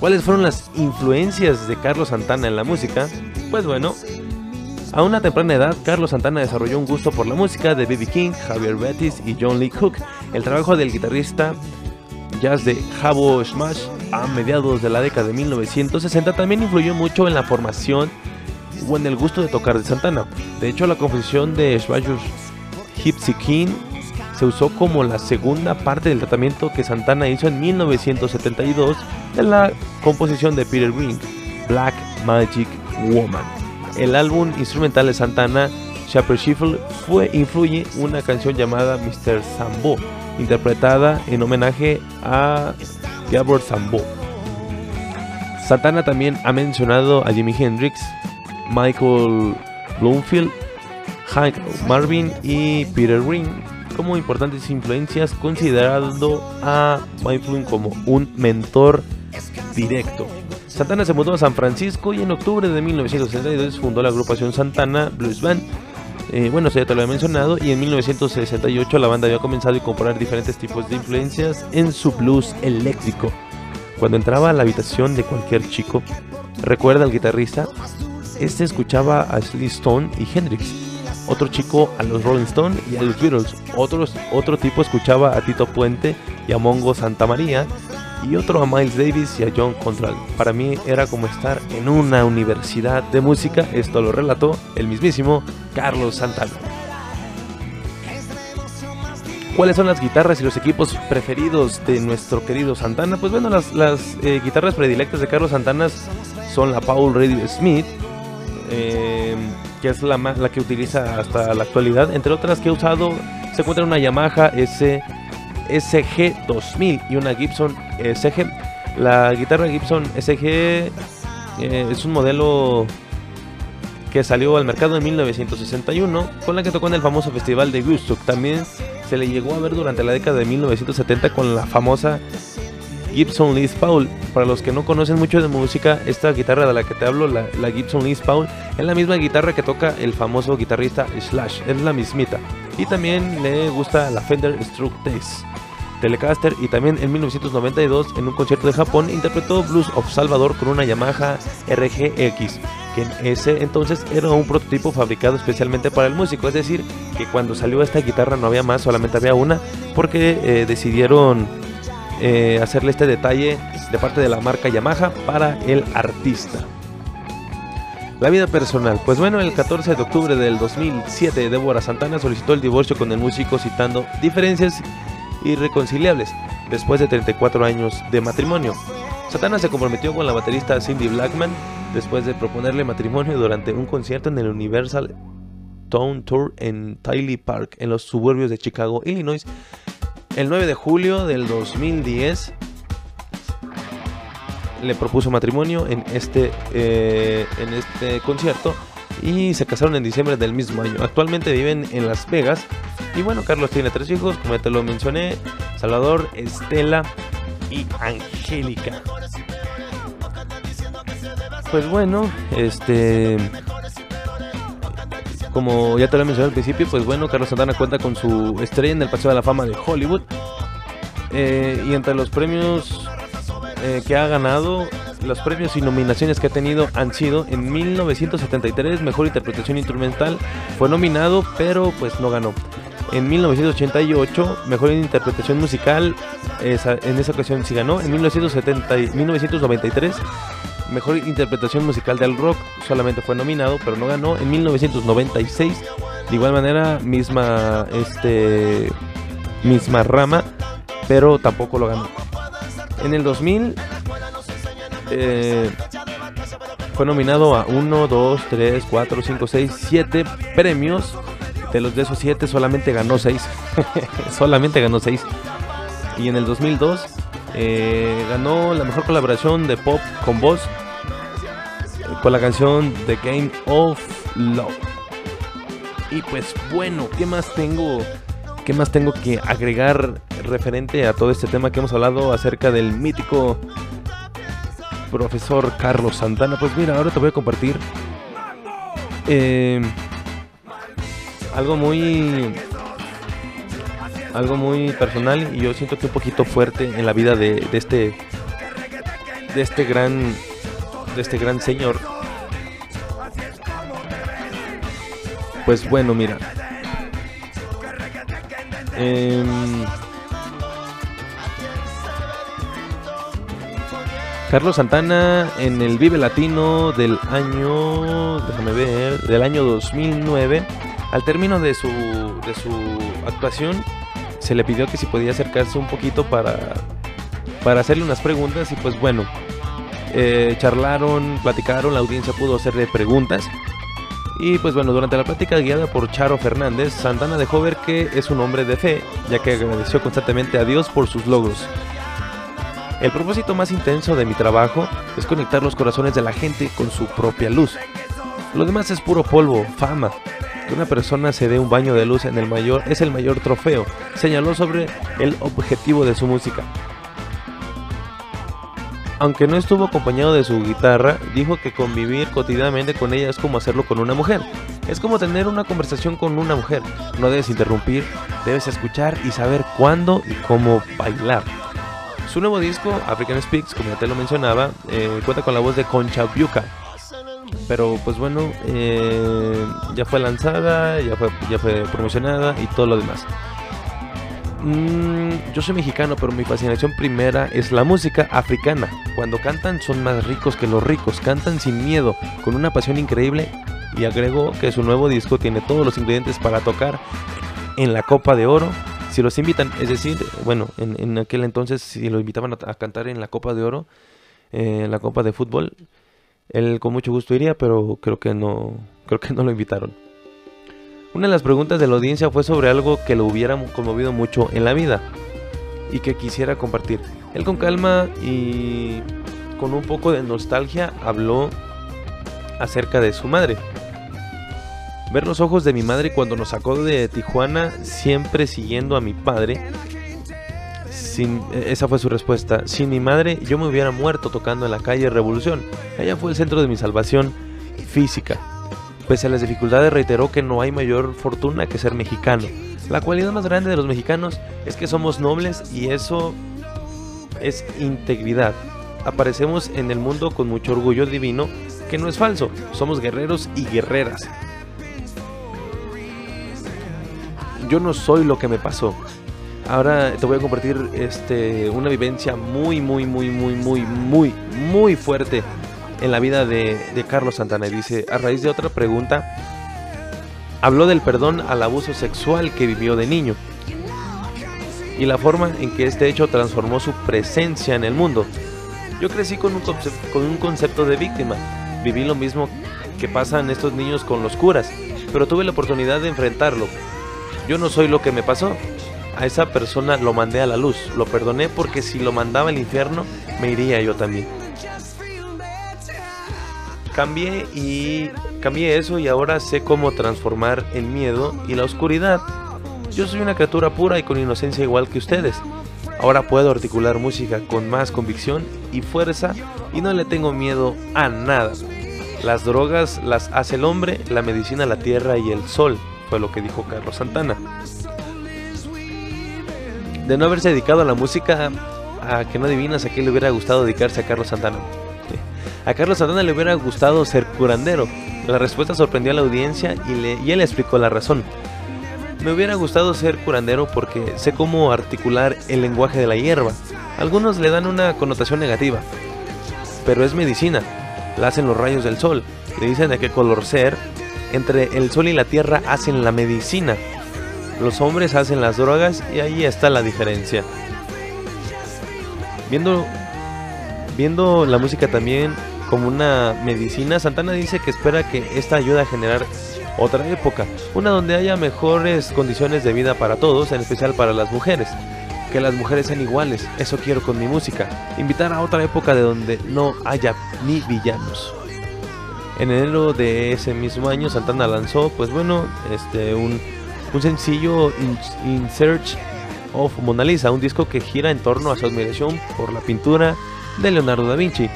¿Cuáles fueron las influencias de Carlos Santana en la música? Pues bueno, a una temprana edad, Carlos Santana desarrolló un gusto por la música de B.B. King, Javier Betis y John Lee Cook. El trabajo del guitarrista jazz de Jabo Smash a mediados de la década de 1960 también influyó mucho en la formación o en el gusto de tocar de Santana. De hecho, la composición de Smash Gypsy King se usó como la segunda parte del tratamiento que Santana hizo en 1972 de la composición de Peter Green, Black Magic Woman. El álbum instrumental de Santana, Shepherd Shuffle, fue influye una canción llamada Mr. Sambo, interpretada en homenaje a Gabor Sambo. Santana también ha mencionado a Jimi Hendrix, Michael Bloomfield, Hank Marvin y Peter Green como importantes influencias, considerando a Michael como un mentor directo. Santana se mudó a San Francisco y en octubre de 1962 fundó la agrupación Santana Blues Band. Eh, bueno, eso ya te lo he mencionado. Y en 1968 la banda había comenzado a incorporar diferentes tipos de influencias en su blues eléctrico. Cuando entraba a la habitación de cualquier chico, recuerda al guitarrista, este escuchaba a Ashley Stone y Hendrix. otro chico a los Rolling Stones y a los Beatles, Otros, otro tipo escuchaba a Tito Puente y a Mongo Santa María y otro a Miles Davis y a John Contral. Para mí era como estar en una universidad de música, esto lo relató el mismísimo Carlos Santana. ¿Cuáles son las guitarras y los equipos preferidos de nuestro querido Santana? Pues bueno, las, eh, guitarras predilectas de Carlos Santana son la Paul Radio Smith, eh, que es la que utiliza hasta la actualidad. Entre otras que ha usado, se encuentra una Yamaha S, SG 2000 y una Gibson SG. La guitarra Gibson SG eh, es un modelo que salió al mercado en 1961, con la que tocó en el famoso festival de Woodstock. También se le llegó a ver durante la década de 1970 con la famosa Gibson Les Paul. Para los que no conocen mucho de música, esta guitarra de la que te hablo, la, Gibson Les Paul, es la misma guitarra que toca el famoso guitarrista Slash, es la mismita. Y también le gusta la Fender Stratocaster Telecaster y también en 1992 en un concierto de Japón interpretó Blues of Salvador con una Yamaha RGX, que en ese entonces era un prototipo fabricado especialmente para el músico, es decir, que cuando salió esta guitarra no había más, solamente había una, porque eh, decidieron eh, hacerle este detalle de parte de la marca Yamaha para el artista. La vida personal. Pues bueno, el 14 de octubre del 2007, Débora Santana solicitó el divorcio con el músico citando diferencias irreconciliables después de 34 años de matrimonio. Santana se comprometió con la baterista Cindy Blackman después de proponerle matrimonio durante un concierto en el Universal Town Tour en Tiley Park, en los suburbios de Chicago, Illinois, el 9 de julio del 2010 le propuso matrimonio en este, eh, en este concierto y se casaron en diciembre del mismo año. Actualmente viven en Las Vegas y bueno, Carlos tiene tres hijos, como ya te lo mencioné, Salvador, Estela y Angélica. Pues bueno, este como ya te lo mencioné al principio, pues bueno, Carlos Santana cuenta con su estrella en el Paseo de la Fama de Hollywood. Eh, y entre los premios eh, que ha ganado, los premios y nominaciones que ha tenido han sido en 1973, Mejor Interpretación Instrumental, fue nominado, pero pues no ganó. En 1988, Mejor Interpretación Musical, esa- en esa ocasión sí ganó. En 1970, y- 1993, Mejor Interpretación Musical del Rock, solamente fue nominado, pero no ganó. En 1996, de igual manera, misma, este, misma rama, pero tampoco lo ganó. En el 2000 eh, fue nominado a 1, 2, 3, 4, 5, 6, 7 premios. De los de esos 7 solamente ganó 6. solamente ganó 6. Y en el 2002 eh, ganó la mejor colaboración de pop con voz eh, con la canción The Game of Love. Y pues bueno, ¿qué más tengo? ¿Qué más tengo que agregar referente a todo este tema que hemos hablado acerca del mítico profesor Carlos Santana? Pues mira, ahora te voy a compartir eh, algo muy algo muy personal y yo siento que un poquito fuerte en la vida de, de este de este gran de este gran señor. Pues bueno, mira. Em, Carlos Santana en el Vive Latino del año, déjame ver, del año 2009, al término de su, de su actuación, se le pidió que si podía acercarse un poquito para, para hacerle unas preguntas y pues bueno, eh, charlaron, platicaron, la audiencia pudo hacerle preguntas. Y pues bueno, durante la plática guiada por Charo Fernández, Santana dejó ver que es un hombre de fe, ya que agradeció constantemente a Dios por sus logros. El propósito más intenso de mi trabajo es conectar los corazones de la gente con su propia luz. Lo demás es puro polvo, fama. Que una persona se dé un baño de luz en el mayor es el mayor trofeo, señaló sobre el objetivo de su música. Aunque no estuvo acompañado de su guitarra, dijo que convivir cotidianamente con ella es como hacerlo con una mujer. Es como tener una conversación con una mujer. No debes interrumpir, debes escuchar y saber cuándo y cómo bailar. Su nuevo disco, African Speaks, como ya te lo mencionaba, eh, cuenta con la voz de Concha Biuca. Pero pues bueno, eh, ya fue lanzada, ya fue, ya fue promocionada y todo lo demás. Mm, yo soy mexicano, pero mi fascinación primera es la música africana. Cuando cantan son más ricos que los ricos, cantan sin miedo, con una pasión increíble. Y agregó que su nuevo disco tiene todos los ingredientes para tocar en la Copa de Oro. Si los invitan, es decir, bueno, en, aquel entonces si lo invitaban a, cantar en la Copa de Oro, eh, la Copa de Fútbol, él con mucho gusto iría, pero creo que no, creo que no lo invitaron. Una de las preguntas de la audiencia fue sobre algo que lo hubiera conmovido mucho en la vida y que quisiera compartir. Él con calma y con un poco de nostalgia habló acerca de su madre. Ver los ojos de mi madre cuando nos sacó de Tijuana, siempre siguiendo a mi padre. Sin, esa fue su respuesta. Sin mi madre, yo me hubiera muerto tocando en la calle Revolución. Ella fue el centro de mi salvación física. Pese a las dificultades, reiteró que no hay mayor fortuna que ser mexicano. La cualidad más grande de los mexicanos es que somos nobles y eso es integridad. Aparecemos en el mundo con mucho orgullo divino, que no es falso. Somos guerreros y guerreras. Yo no soy lo que me pasó. Ahora te voy a compartir este, una vivencia muy, muy, muy, muy, muy, muy, muy fuerte en la vida de, Carlos Santana. Dice, a raíz de otra pregunta, habló del perdón al abuso sexual que vivió de niño y la forma en que este hecho transformó su presencia en el mundo. Yo crecí con un, con un concepto de víctima. Viví lo mismo que pasan estos niños con los curas, pero tuve la oportunidad de enfrentarlo. Yo no soy lo que me pasó. A esa persona lo mandé a la luz, lo perdoné porque si lo mandaba al infierno, me iría yo también. Cambié y cambié eso y ahora sé cómo transformar el miedo y la oscuridad. Yo soy una criatura pura y con inocencia igual que ustedes. Ahora puedo articular música con más convicción y fuerza y no le tengo miedo a nada. Las drogas las hace el hombre, la medicina la tierra y el sol, fue lo que dijo Carlos Santana. De no haberse dedicado a la música, a que no adivinas a qué le hubiera gustado dedicarse a Carlos Santana. A Carlos Santana le hubiera gustado ser curandero. La respuesta sorprendió a la audiencia y, le, y él explicó la razón. Me hubiera gustado ser curandero porque sé cómo articular el lenguaje de la hierba. Algunos le dan una connotación negativa, pero es medicina. La hacen los rayos del sol. Le dicen de qué color ser. Entre el sol y la tierra hacen la medicina. Los hombres hacen las drogas y ahí está la diferencia. Viendo, viendo la música también como una medicina, Santana dice que espera que esta ayude a generar otra época, una donde haya mejores condiciones de vida para todos, en especial para las mujeres. Que las mujeres sean iguales, eso quiero con mi música. Invitar a otra época de donde no haya ni villanos. En enero de ese mismo año Santana lanzó, pues bueno, este un, un sencillo in, Search of Mona Lisa, un disco que gira en torno a su admiración por la pintura de Leonardo da Vinci.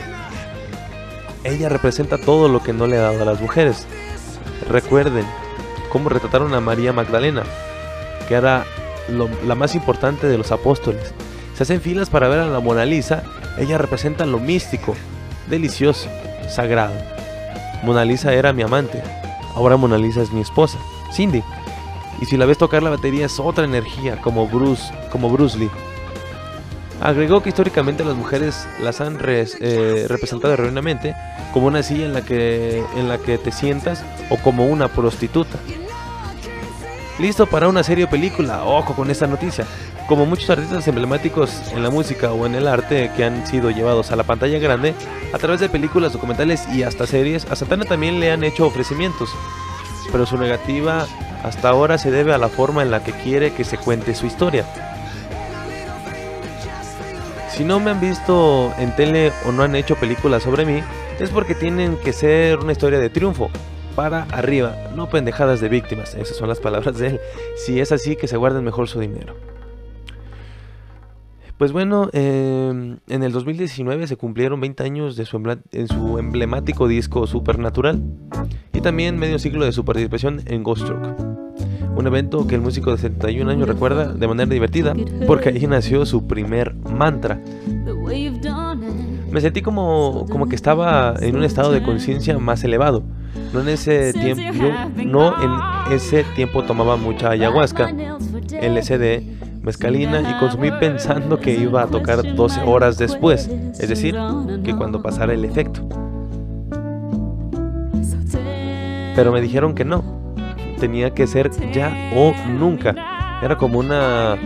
Ella representa todo lo que no le ha dado a las mujeres, Recuerden cómo retrataron a María Magdalena, que era la más importante de los apóstoles. Se hacen filas para ver a la Mona Lisa, ella representa lo místico, delicioso, sagrado. Mona Lisa era mi amante, ahora Mona Lisa es mi esposa, Cindy. Y si la ves tocar la batería es otra energía, como Bruce, como Bruce Lee. Agregó que históricamente las mujeres las han res, eh, representado erróneamente como una silla en la, que, en la que te sientas o como una prostituta. Listo para una serie o película, ojo con esta noticia. Como muchos artistas emblemáticos en la música o en el arte que han sido llevados a la pantalla grande, a través de películas, documentales y hasta series, a Satana también le han hecho ofrecimientos. Pero su negativa hasta ahora se debe a la forma en la que quiere que se cuente su historia. Si no me han visto en tele o no han hecho películas sobre mí, es porque tienen que ser una historia de triunfo. Para arriba, no pendejadas de víctimas. Esas son las palabras de él. Si es así, que se guarden mejor su dinero. Pues bueno, eh, en el 2019 se cumplieron 20 años de su, en su emblemático disco Supernatural y también medio siglo de su participación en Ghost Truck. Un evento que el músico de 71 años recuerda de manera divertida porque ahí nació su primer mantra. me sentí como, como que estaba en un estado de conciencia más elevado. No en ese tiempo, yo no en ese tiempo tomaba mucha ayahuasca, LSD, mezcalina y consumí pensando que iba a tocar 12 horas después, es decir, que cuando pasara el efecto. Pero me dijeron que no, tenía que ser ya o nunca. Era como una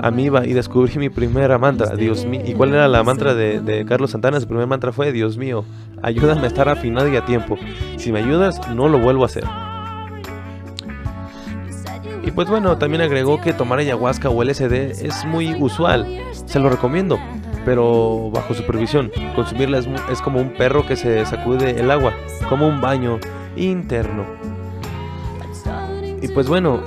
amiba y descubrí mi primera mantra, Dios mío. ¿Y cuál era la mantra de, de Carlos Santana? Su primer mantra fue, Dios mío, ayúdame a estar afinado y a tiempo. Si me ayudas, no lo vuelvo a hacer. Y pues bueno, también agregó que tomar ayahuasca o LSD es muy usual. Se lo recomiendo, pero bajo supervisión. Consumirla es, es como un perro que se sacude el agua, como un baño interno. Y pues bueno,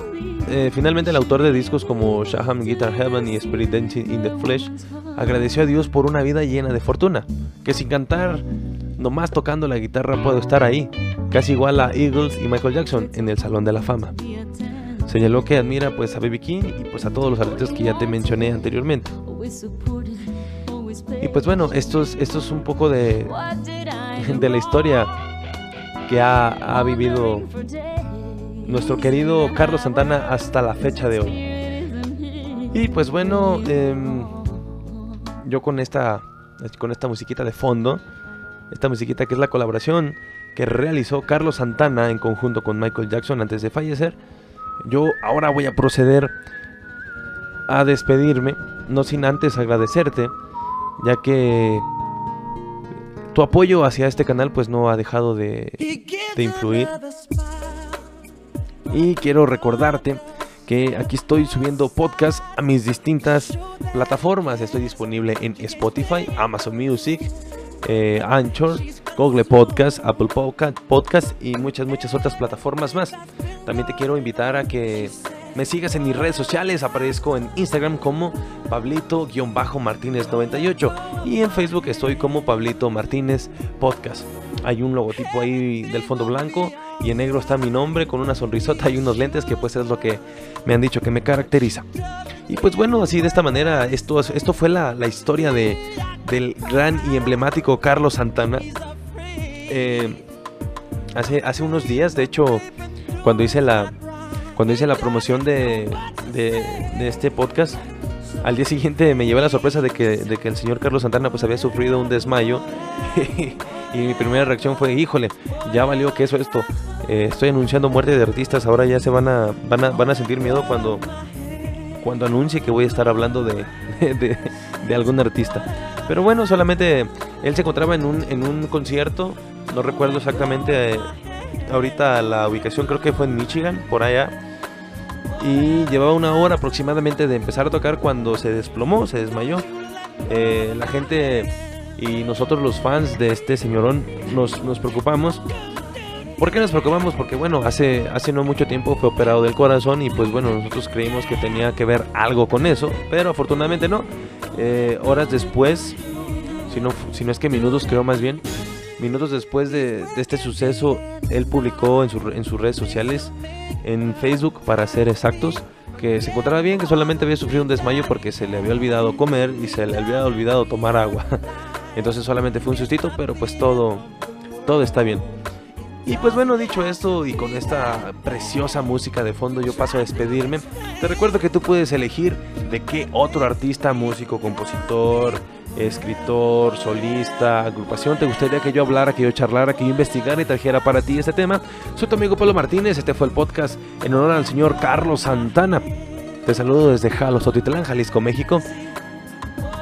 eh, finalmente el autor de discos como Shaham Guitar Heaven y Spirit Dancing in the Flesh agradeció a Dios por una vida llena de fortuna, que sin cantar, nomás tocando la guitarra puedo estar ahí, casi igual a Eagles y Michael Jackson en el Salón de la Fama. Señaló que admira pues a B.B. King y pues a todos los artistas que ya te mencioné anteriormente. Y pues bueno, esto es, esto es un poco de, de la historia que ha, ha vivido nuestro querido Carlos Santana hasta la fecha de hoy. Y pues bueno, em, yo con esta, con esta musiquita de fondo, esta musiquita que es la colaboración que realizó Carlos Santana en conjunto con Michael Jackson antes de fallecer, yo ahora voy a proceder a despedirme, no sin antes agradecerte, ya que tu apoyo hacia este canal pues no ha dejado de, de influir. Y quiero recordarte que aquí estoy subiendo podcast a mis distintas plataformas. Estoy disponible en Spotify, Amazon Music, eh, Anchor, Google Podcast, Apple Podca- Podcast y muchas, muchas otras plataformas más. También te quiero invitar a que me sigas en mis redes sociales. Aparezco en Instagram como Pablito-Martínez98 y en Facebook estoy como Pablito Martínez Podcast. Hay un logotipo ahí del fondo blanco y en negro está mi nombre con una sonrisota y unos lentes que pues es lo que me han dicho que me caracteriza. Y pues bueno, así de esta manera, esto, esto fue la, la historia de, del gran y emblemático Carlos Santana. Eh, hace, hace unos días, de hecho, cuando hice la, cuando hice la promoción de, de, de este podcast, al día siguiente me llevé la sorpresa de que, de que el señor Carlos Santana pues había sufrido un desmayo. y mi primera reacción fue, híjole, ya valió que eso esto. Eh, estoy anunciando muerte de artistas, ahora ya se van a, van a, van a sentir miedo cuando, cuando anuncie que voy a estar hablando de, de, de algún artista. Pero bueno, solamente él se encontraba en un, en un concierto, no recuerdo exactamente eh, ahorita la ubicación, creo que fue en Michigan, por allá. Y llevaba una hora aproximadamente de empezar a tocar cuando se desplomó, se desmayó. Eh, la gente y nosotros los fans de este señorón nos, nos preocupamos. ¿Por qué nos preocupamos? Porque bueno, hace, hace no mucho tiempo fue operado del corazón y pues bueno, nosotros creímos que tenía que ver algo con eso, pero afortunadamente no. Eh, horas después, si no, si no es que minutos creo más bien, minutos después de, de este suceso, él publicó en, su- en sus redes sociales, en Facebook para ser exactos, que se encontraba bien, que solamente había sufrido un desmayo porque se le había olvidado comer y se le había olvidado tomar agua. Entonces solamente fue un sustito, pero pues todo, todo está bien. Y pues bueno, dicho esto y con esta preciosa música de fondo, yo paso a despedirme. Te recuerdo que tú puedes elegir de qué otro artista, músico, compositor, escritor, solista, agrupación te gustaría que yo hablara, que yo charlara, que yo investigara y trajera para ti este tema. Soy tu amigo Pablo Martínez, este fue el podcast en honor al señor Carlos Santana. Te saludo desde Jalos, Otitlán, Jalisco, México.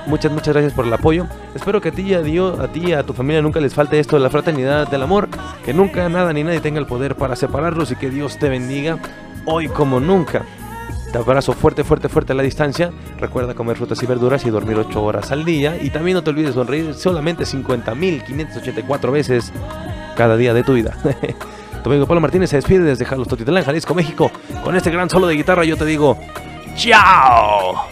Muchas, muchas gracias por el apoyo. Espero que a ti y a Dios, a ti y a tu familia nunca les falte esto de la fraternidad, del amor, que nunca nada ni nadie tenga el poder para separarlos y que Dios te bendiga hoy como nunca. Te abrazo fuerte, fuerte, fuerte a la distancia. Recuerda comer frutas y verduras y dormir 8 horas al día. Y también no te olvides sonreír solamente 50.584 veces cada día de tu vida. tu amigo Pablo Martínez se despide desde Jalos Totitlán, Jalisco, México. Con este gran solo de guitarra yo te digo, ¡Chao!